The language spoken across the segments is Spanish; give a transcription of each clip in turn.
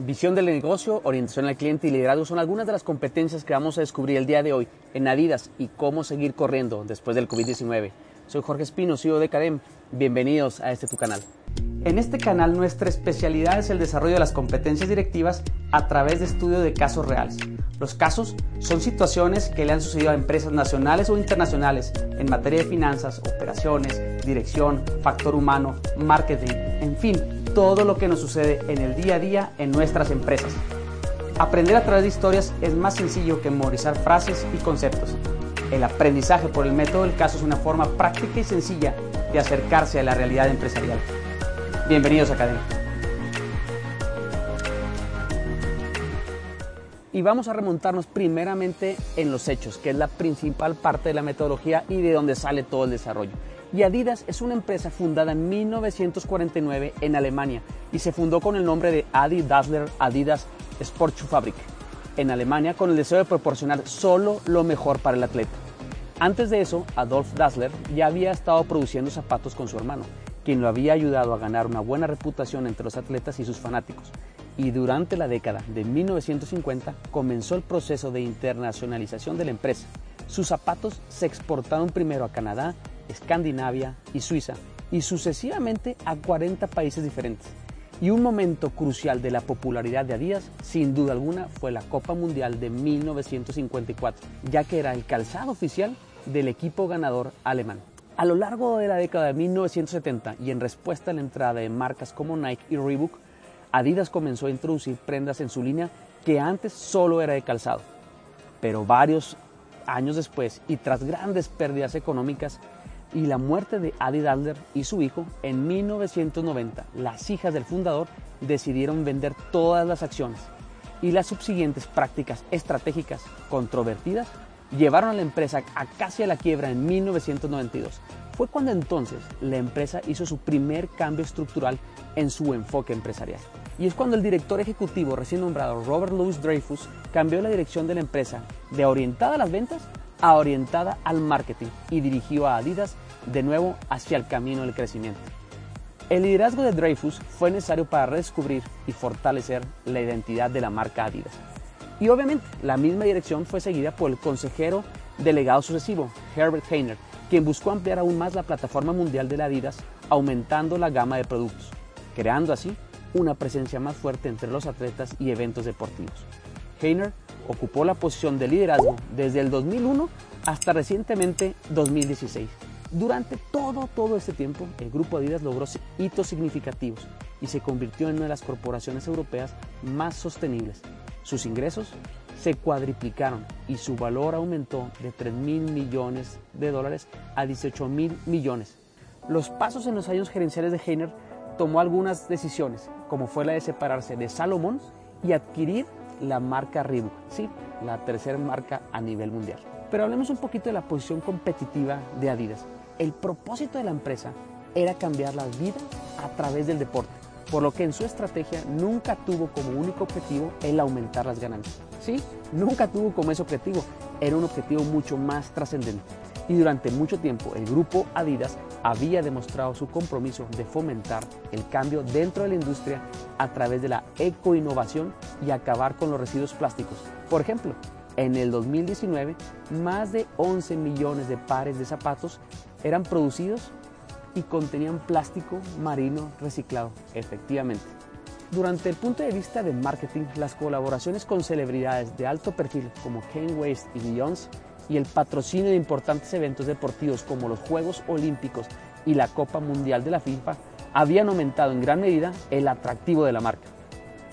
Visión del negocio, orientación al cliente y liderazgo son algunas de las competencias que vamos a descubrir el día de hoy en Adidas y cómo seguir corriendo después del COVID-19. Soy Jorge Espino, CEO de Cadem. Bienvenidos a este tu canal. En este canal nuestra especialidad es el desarrollo de las competencias directivas a través de estudio de casos reales. Los casos son situaciones que le han sucedido a empresas nacionales o internacionales en materia de finanzas, operaciones, dirección, factor humano, marketing, en fin, todo lo que nos sucede en el día a día en nuestras empresas. Aprender a través de historias es más sencillo que memorizar frases y conceptos. El aprendizaje por el método del caso es una forma práctica y sencilla de acercarse a la realidad empresarial. Bienvenidos a Academia. Y vamos a remontarnos primeramente en los hechos, que es la principal parte de la metodología y de donde sale todo el desarrollo. Y Adidas es una empresa fundada en 1949 en Alemania y se fundó con el nombre de Adi Dassler Adidas Sportschuhfabrik en Alemania con el deseo de proporcionar solo lo mejor para el atleta. Antes de eso, Adolf Dassler ya había estado produciendo zapatos con su hermano, quien lo había ayudado a ganar una buena reputación entre los atletas y sus fanáticos. Y durante la década de 1950 comenzó el proceso de internacionalización de la empresa. Sus zapatos se exportaron primero a Canadá, Escandinavia y Suiza, y sucesivamente a 40 países diferentes. Y un momento crucial de la popularidad de Adidas, sin duda alguna, fue la Copa Mundial de 1954, ya que era el calzado oficial del equipo ganador alemán. A lo largo de la década de 1970 y en respuesta a la entrada de marcas como Nike y Reebok, Adidas comenzó a introducir prendas en su línea que antes solo era de calzado. Pero varios años después y tras grandes pérdidas económicas, y la muerte de Adi Dassler y su hijo en 1990, las hijas del fundador decidieron vender todas las acciones y las subsiguientes prácticas estratégicas controvertidas llevaron a la empresa a casi a la quiebra en 1992. Fue cuando entonces la empresa hizo su primer cambio estructural en su enfoque empresarial. Y es cuando el director ejecutivo recién nombrado Robert Louis Dreyfus cambió la dirección de la empresa de orientada a las ventas a orientada al marketing y dirigió a Adidas de nuevo hacia el camino del crecimiento. El liderazgo de Dreyfus fue necesario para redescubrir y fortalecer la identidad de la marca Adidas. Y obviamente la misma dirección fue seguida por el consejero delegado sucesivo, Herbert Heiner, quien buscó ampliar aún más la plataforma mundial de la Adidas, aumentando la gama de productos, creando así una presencia más fuerte entre los atletas y eventos deportivos. Heiner ocupó la posición de liderazgo desde el 2001 hasta recientemente 2016. Durante todo, todo este tiempo, el grupo Adidas logró hitos significativos y se convirtió en una de las corporaciones europeas más sostenibles. Sus ingresos se cuadriplicaron y su valor aumentó de 3 mil millones de dólares a 18 mil millones. Los pasos en los años gerenciales de Heiner tomó algunas decisiones, como fue la de separarse de Salomón y adquirir la marca Reebok, sí, la tercera marca a nivel mundial. Pero hablemos un poquito de la posición competitiva de Adidas. El propósito de la empresa era cambiar las vidas a través del deporte, por lo que en su estrategia nunca tuvo como único objetivo el aumentar las ganancias. Sí, nunca tuvo como ese objetivo, era un objetivo mucho más trascendente. Y durante mucho tiempo el grupo Adidas había demostrado su compromiso de fomentar el cambio dentro de la industria a través de la ecoinnovación y acabar con los residuos plásticos. Por ejemplo, en el 2019, más de 11 millones de pares de zapatos eran producidos y contenían plástico marino reciclado, efectivamente. Durante el punto de vista de marketing, las colaboraciones con celebridades de alto perfil como Kane West y Beyoncé y el patrocinio de importantes eventos deportivos como los Juegos Olímpicos y la Copa Mundial de la FIFA habían aumentado en gran medida el atractivo de la marca.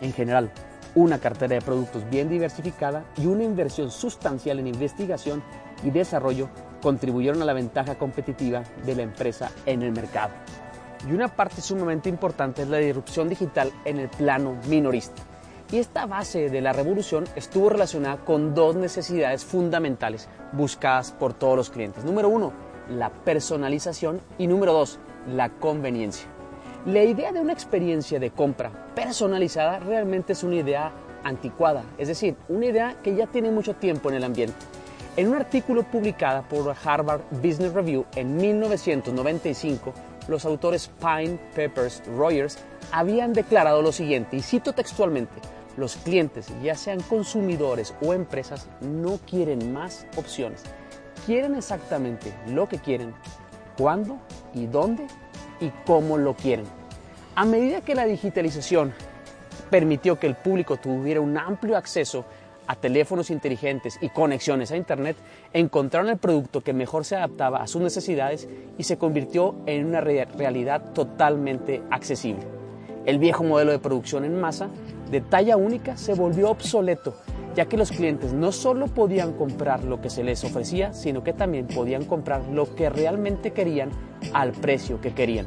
En general, una cartera de productos bien diversificada y una inversión sustancial en investigación y desarrollo contribuyeron a la ventaja competitiva de la empresa en el mercado. Y una parte sumamente importante es la disrupción digital en el plano minorista. Y esta base de la revolución estuvo relacionada con dos necesidades fundamentales buscadas por todos los clientes. Número uno, la personalización y número dos, la conveniencia. La idea de una experiencia de compra personalizada realmente es una idea anticuada, es decir, una idea que ya tiene mucho tiempo en el ambiente. En un artículo publicado por Harvard Business Review en 1995, los autores Pine, Peppers, Rogers habían declarado lo siguiente, y cito textualmente, los clientes, ya sean consumidores o empresas, no quieren más opciones. Quieren exactamente lo que quieren, cuándo y dónde y cómo lo quieren. A medida que la digitalización permitió que el público tuviera un amplio acceso a teléfonos inteligentes y conexiones a Internet, encontraron el producto que mejor se adaptaba a sus necesidades y se convirtió en una realidad totalmente accesible. El viejo modelo de producción en masa de talla única se volvió obsoleto, ya que los clientes no solo podían comprar lo que se les ofrecía, sino que también podían comprar lo que realmente querían al precio que querían.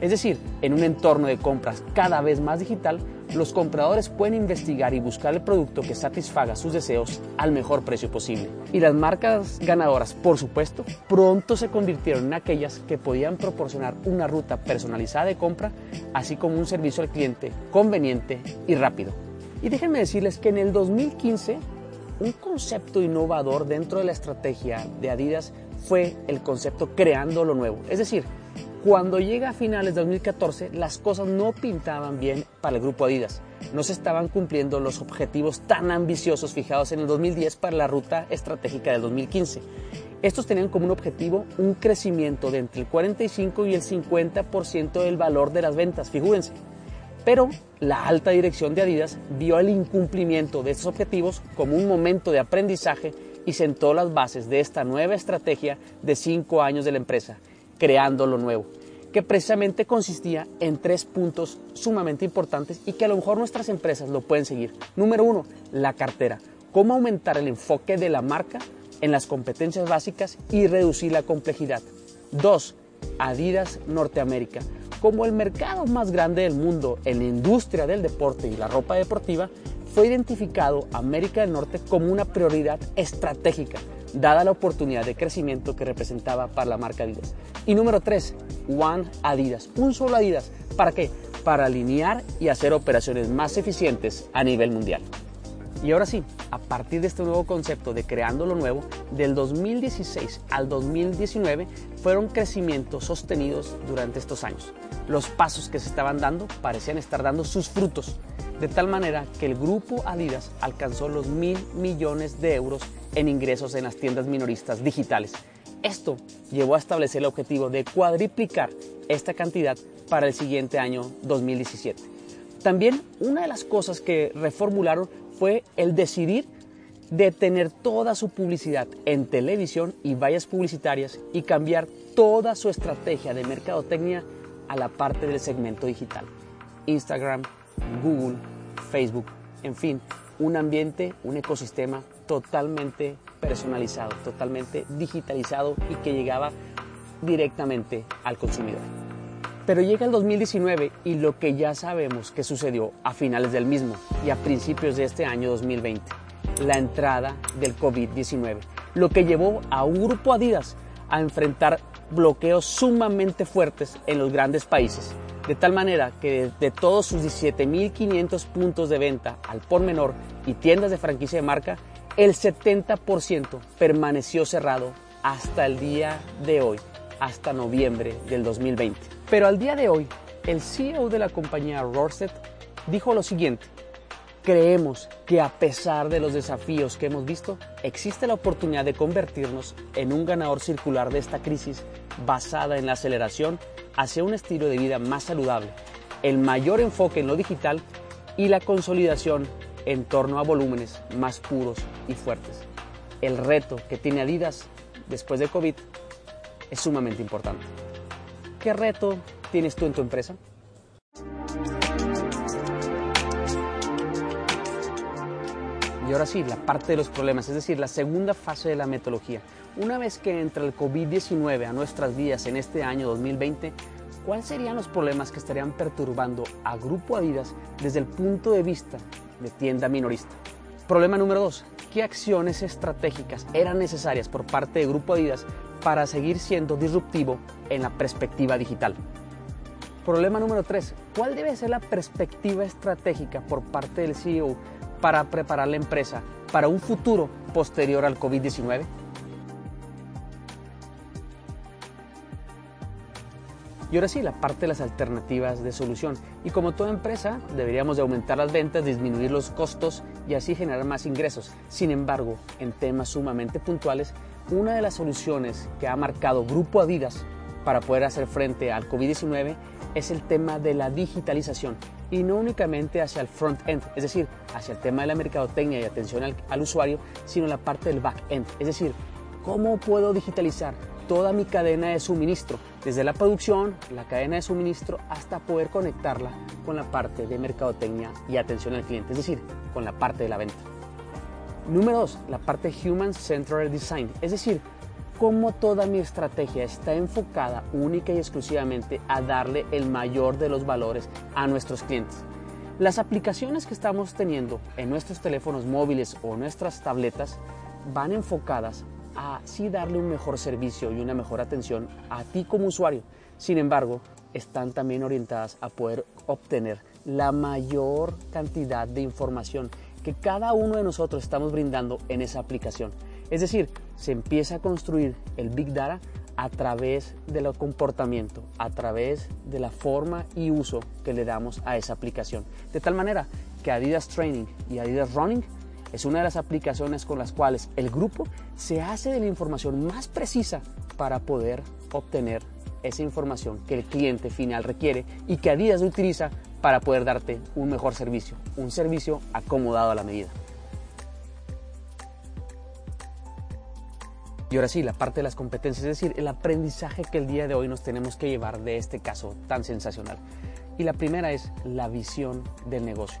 Es decir, en un entorno de compras cada vez más digital, los compradores pueden investigar y buscar el producto que satisfaga sus deseos al mejor precio posible. Y las marcas ganadoras, por supuesto, pronto se convirtieron en aquellas que podían proporcionar una ruta personalizada de compra, así como un servicio al cliente conveniente y rápido. Y déjenme decirles que en el 2015, un concepto innovador dentro de la estrategia de Adidas fue el concepto creando lo nuevo. Es decir, cuando llega a finales de 2014, las cosas no pintaban bien para el grupo Adidas. No se estaban cumpliendo los objetivos tan ambiciosos fijados en el 2010 para la ruta estratégica del 2015. Estos tenían como un objetivo un crecimiento de entre el 45 y el 50% del valor de las ventas, figúrense. Pero la alta dirección de Adidas vio el incumplimiento de estos objetivos como un momento de aprendizaje y sentó las bases de esta nueva estrategia de cinco años de la empresa creando lo nuevo, que precisamente consistía en tres puntos sumamente importantes y que a lo mejor nuestras empresas lo pueden seguir. Número uno, la cartera. Cómo aumentar el enfoque de la marca en las competencias básicas y reducir la complejidad. Dos, Adidas Norteamérica. Como el mercado más grande del mundo en la industria del deporte y la ropa deportiva, fue identificado América del Norte como una prioridad estratégica dada la oportunidad de crecimiento que representaba para la marca Adidas. Y número 3, One Adidas, un solo Adidas. ¿Para qué? Para alinear y hacer operaciones más eficientes a nivel mundial. Y ahora sí, a partir de este nuevo concepto de creando lo nuevo, del 2016 al 2019 fueron crecimientos sostenidos durante estos años. Los pasos que se estaban dando parecían estar dando sus frutos, de tal manera que el grupo Adidas alcanzó los mil millones de euros en ingresos en las tiendas minoristas digitales. Esto llevó a establecer el objetivo de cuadriplicar esta cantidad para el siguiente año 2017. También una de las cosas que reformularon fue el decidir de tener toda su publicidad en televisión y vallas publicitarias y cambiar toda su estrategia de mercadotecnia a la parte del segmento digital. Instagram, Google, Facebook, en fin, un ambiente, un ecosistema totalmente personalizado, totalmente digitalizado y que llegaba directamente al consumidor. Pero llega el 2019 y lo que ya sabemos que sucedió a finales del mismo y a principios de este año 2020, la entrada del COVID-19, lo que llevó a un grupo Adidas a enfrentar bloqueos sumamente fuertes en los grandes países, de tal manera que de todos sus 17.500 puntos de venta al por menor y tiendas de franquicia de marca, el 70% permaneció cerrado hasta el día de hoy, hasta noviembre del 2020. Pero al día de hoy, el CEO de la compañía Rorset dijo lo siguiente, creemos que a pesar de los desafíos que hemos visto, existe la oportunidad de convertirnos en un ganador circular de esta crisis basada en la aceleración hacia un estilo de vida más saludable, el mayor enfoque en lo digital y la consolidación en torno a volúmenes más puros y fuertes. El reto que tiene Adidas después de COVID es sumamente importante. ¿Qué reto tienes tú en tu empresa? Y ahora sí, la parte de los problemas, es decir, la segunda fase de la metodología. Una vez que entra el COVID-19 a nuestras vidas en este año 2020, ¿cuáles serían los problemas que estarían perturbando a Grupo Adidas desde el punto de vista de tienda minorista. Problema número dos, ¿qué acciones estratégicas eran necesarias por parte de Grupo Adidas para seguir siendo disruptivo en la perspectiva digital? Problema número tres, ¿cuál debe ser la perspectiva estratégica por parte del CEO para preparar la empresa para un futuro posterior al COVID-19? Y ahora sí, la parte de las alternativas de solución. Y como toda empresa, deberíamos de aumentar las ventas, disminuir los costos y así generar más ingresos. Sin embargo, en temas sumamente puntuales, una de las soluciones que ha marcado Grupo Adidas para poder hacer frente al COVID-19 es el tema de la digitalización y no únicamente hacia el front-end, es decir, hacia el tema de la mercadotecnia y atención al, usuario, sino la parte del back-end, es decir, cómo puedo digitalizar toda mi cadena de suministro, desde la producción, la cadena de suministro, hasta poder conectarla con la parte de mercadotecnia y atención al cliente, es decir, con la parte de la venta. Número 2, la parte Human Centered Design, es decir, cómo toda mi estrategia está enfocada única y exclusivamente a darle el mayor de los valores a nuestros clientes. Las aplicaciones que estamos teniendo en nuestros teléfonos móviles o nuestras tabletas van enfocadas a sí darle un mejor servicio y una mejor atención a ti como usuario. Sin embargo, están también orientadas a poder obtener la mayor cantidad de información que cada uno de nosotros estamos brindando en esa aplicación. Es decir, se empieza a construir el Big Data a través del comportamiento, a través de la forma y uso que le damos a esa aplicación. De tal manera que Adidas Training y Adidas Running es una de las aplicaciones con las cuales el grupo se hace de la información más precisa para poder obtener esa información que el cliente final requiere y que Adidas utiliza para poder darte un mejor servicio, un servicio acomodado a la medida. Y ahora sí, la parte de las competencias, es decir, el aprendizaje que el día de hoy nos tenemos que llevar de este caso tan sensacional. Y la primera es la visión del negocio.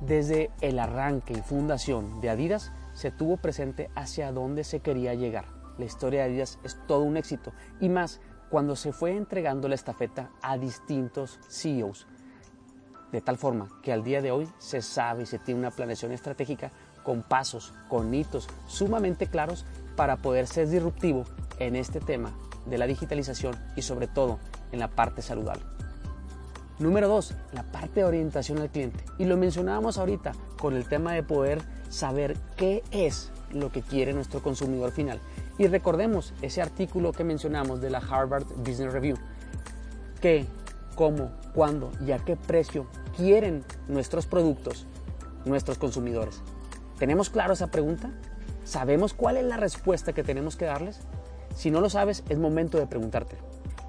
Desde el arranque y fundación de Adidas se tuvo presente hacia dónde se quería llegar. La historia de Adidas es todo un éxito y más cuando se fue entregando la estafeta a distintos CEOs. De tal forma que al día de hoy se sabe y se tiene una planeación estratégica con pasos, con hitos sumamente claros para poder ser disruptivo en este tema de la digitalización y sobre todo en la parte saludable. Número dos, la parte de orientación al cliente. Y lo mencionábamos ahorita con el tema de poder saber qué es lo que quiere nuestro consumidor final. Y recordemos ese artículo que mencionamos de la Harvard Business Review. ¿Qué, cómo, cuándo y a qué precio quieren nuestros productos nuestros consumidores? ¿Tenemos claro esa pregunta? ¿Sabemos cuál es la respuesta que tenemos que darles? Si no lo sabes, es momento de preguntarte.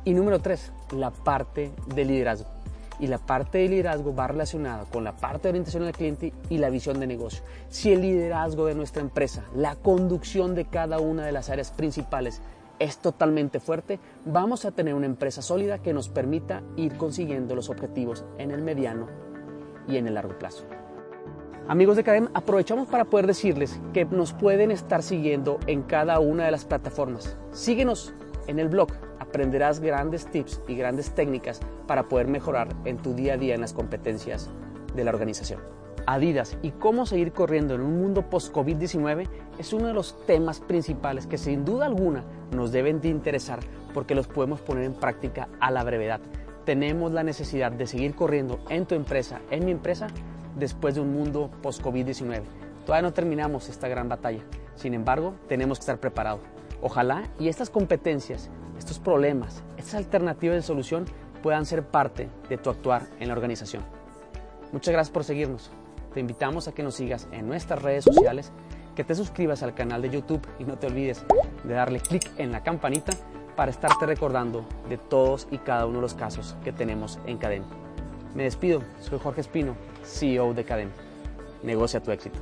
Y número tres, la parte de liderazgo y la parte de liderazgo va relacionada con la parte de orientación al cliente y la visión de negocio. Si el liderazgo de nuestra empresa, la conducción de cada una de las áreas principales es totalmente fuerte, vamos a tener una empresa sólida que nos permita ir consiguiendo los objetivos en el mediano y en el largo plazo. Amigos de Cadem, aprovechamos para poder decirles que nos pueden estar siguiendo en cada una de las plataformas. Síguenos en el blog aprenderás grandes tips y grandes técnicas para poder mejorar en tu día a día en las competencias de la organización. Adidas y cómo seguir corriendo en un mundo post-COVID-19 es uno de los temas principales que sin duda alguna nos deben de interesar porque los podemos poner en práctica a la brevedad. Tenemos la necesidad de seguir corriendo en tu empresa, en mi empresa, después de un mundo post-COVID-19. Todavía no terminamos esta gran batalla. Sin embargo, tenemos que estar preparados. Ojalá y estas competencias, estos problemas, estas alternativas de solución puedan ser parte de tu actuar en la organización. Muchas gracias por seguirnos. Te invitamos a que nos sigas en nuestras redes sociales, que te suscribas al canal de YouTube y no te olvides de darle clic en la campanita para estarte recordando de todos y cada uno de los casos que tenemos en Cadena. Me despido, soy Jorge Espino, CEO de Cadena. Negocia tu éxito.